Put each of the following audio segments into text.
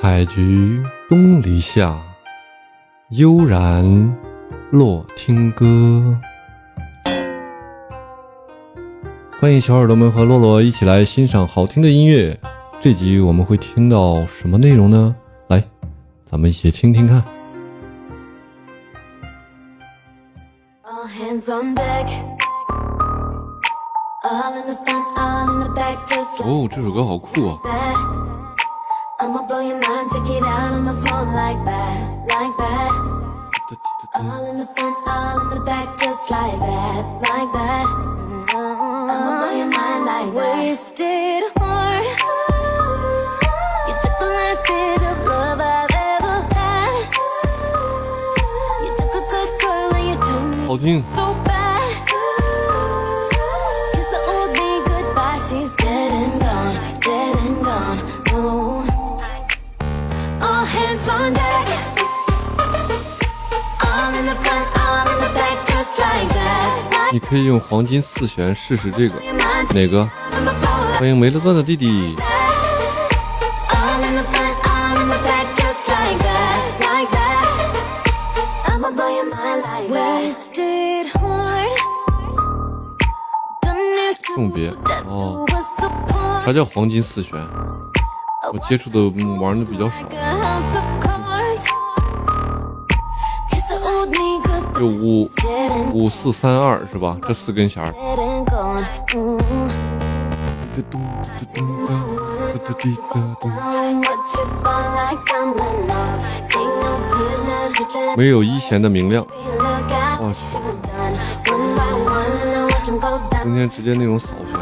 采菊东篱下，悠然落听歌。欢迎小耳朵们和洛洛一起来欣赏好听的音乐。这集我们会听到什么内容呢？来，咱们一起听听看。All hands on deck. Back, 哦，这首歌好酷啊！That. I'ma blow your mind, take it out on the floor like that, like that. All in the front, all in the back, just like that, like that. I'ma blow your mind like that. Wasted heart. You took the last bit of love I've ever had. You took a good girl and you turned me 好听，你可以用黄金四弦试试这个。哪个？欢迎没了钻的弟弟。送别。哦。啥叫黄金四弦？我接触的玩的比较少。就五五四三二是吧？这四根弦儿。没有一弦的明亮，我去！今天直接那种扫弦，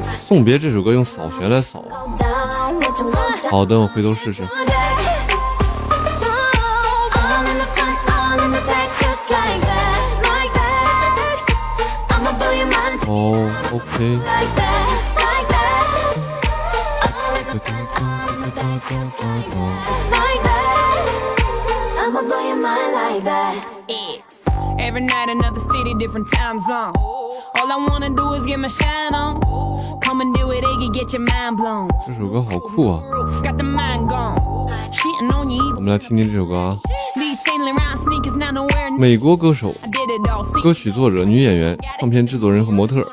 《送别》这首歌用扫弦来扫。好的，我回头试试。X. Every night, another city, different time zone. All I wanna do is get my shine on. Come and do it, Iggy, get your mind blown. 这首歌好酷啊我们来听听这首歌啊。美国歌手、歌曲作者、女演员、唱片制作人和模特。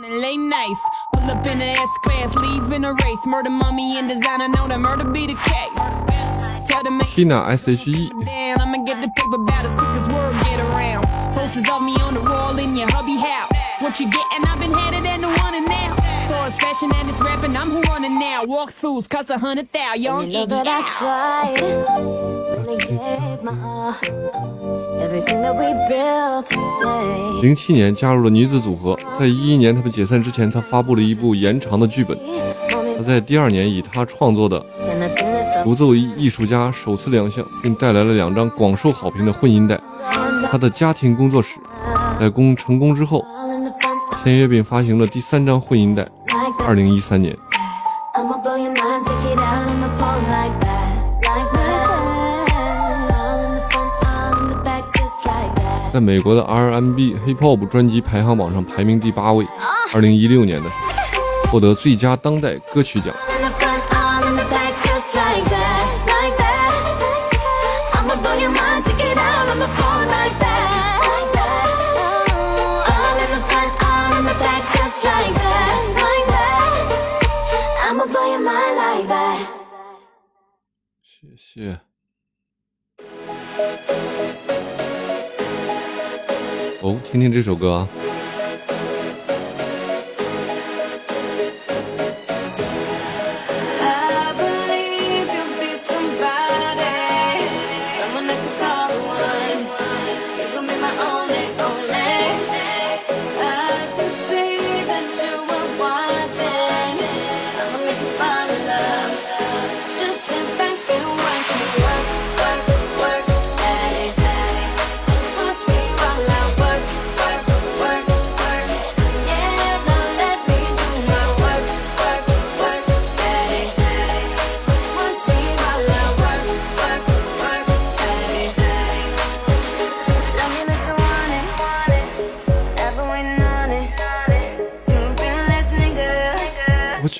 And. Pull up in the S class, leave in a race. Murder, mummy, and designer. Know that murder be the case. Tell them Tina S H E，down. I'ma get the paper about as quick as word get around. Posters of me on the wall in your hubby house. What you getting? I've been headed and the one and now. For it's fashion and it's rapping, I'm who running now. Walkthroughs cost a hundred thou. Young You know that I out. tried. Really gave my all. Everything that we built. 零七年加入了女子组合，在一一年他们解散之前，她发布了一部延长的剧本。她在第二年以她创作的《独奏艺术家》首次亮相，并带来了两张广受好评的混音带。她的家庭工作室在功成功之后签约并发行了第三张混音带。二零一三年，在美国的 R&B Hip Hop 专辑排行榜上排名第八位。二零一六年的时候，获得最佳当代歌曲奖。谢谢。哦，听听这首歌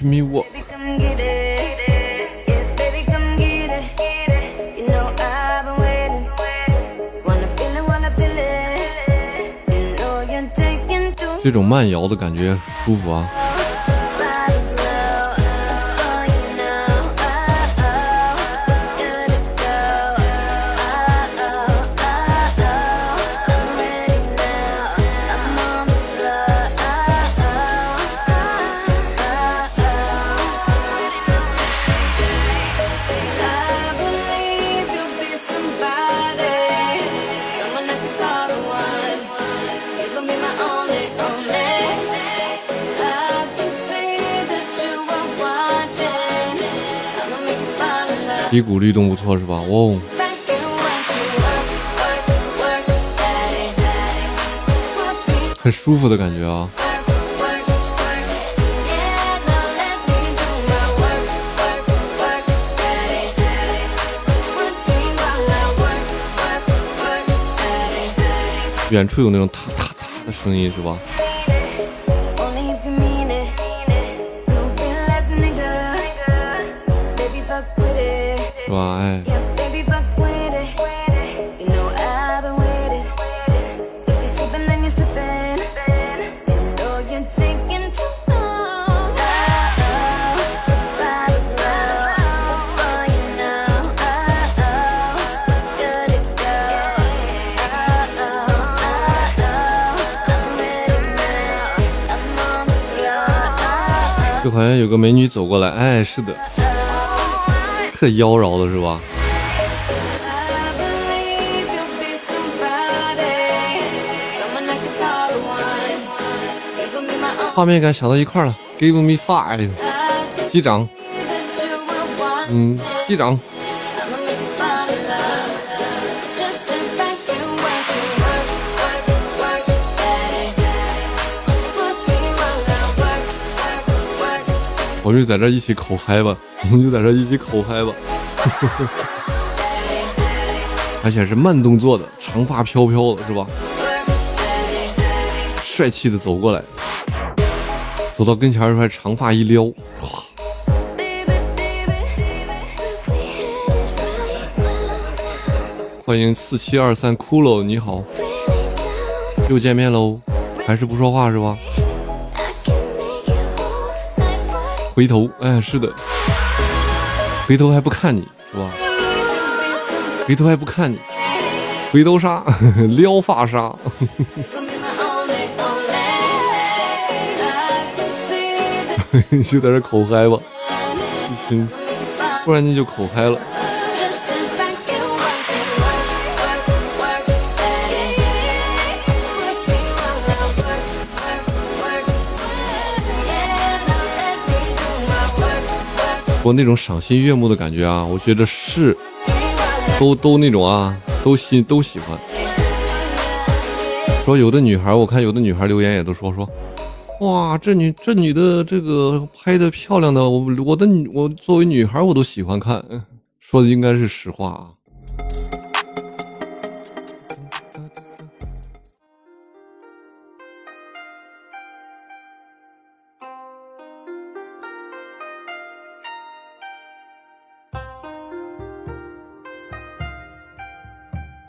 baby come what 低谷律动不错是吧？哦，很舒服的感觉啊。远处有那种踏踏踏的声音是吧？就好像有个美女走过来，哎，是的，特妖娆的是吧？画面感想到一块了，Give me five，击掌，嗯 it.，击掌。我们就在这一起口嗨吧，我们就在这一起口嗨吧，而且是慢动作的，长发飘飘的是吧？帅气的走过来，走到跟前儿，还长发一撩，欢迎四七二三骷髅，你好，又见面喽，还是不说话是吧？回头，哎，是的，回头还不看你是吧？回头还不看你，回头杀，撩发杀，gonna be my only, only. I can see that 就在这口嗨吧，you 嗯，make you fall. 突然间就口嗨了。我那种赏心悦目的感觉啊，我觉得是都都那种啊，都喜都喜欢。说有的女孩，我看有的女孩留言也都说说，哇，这女这女的这个拍的漂亮的，我我的女我作为女孩我都喜欢看，说的应该是实话啊。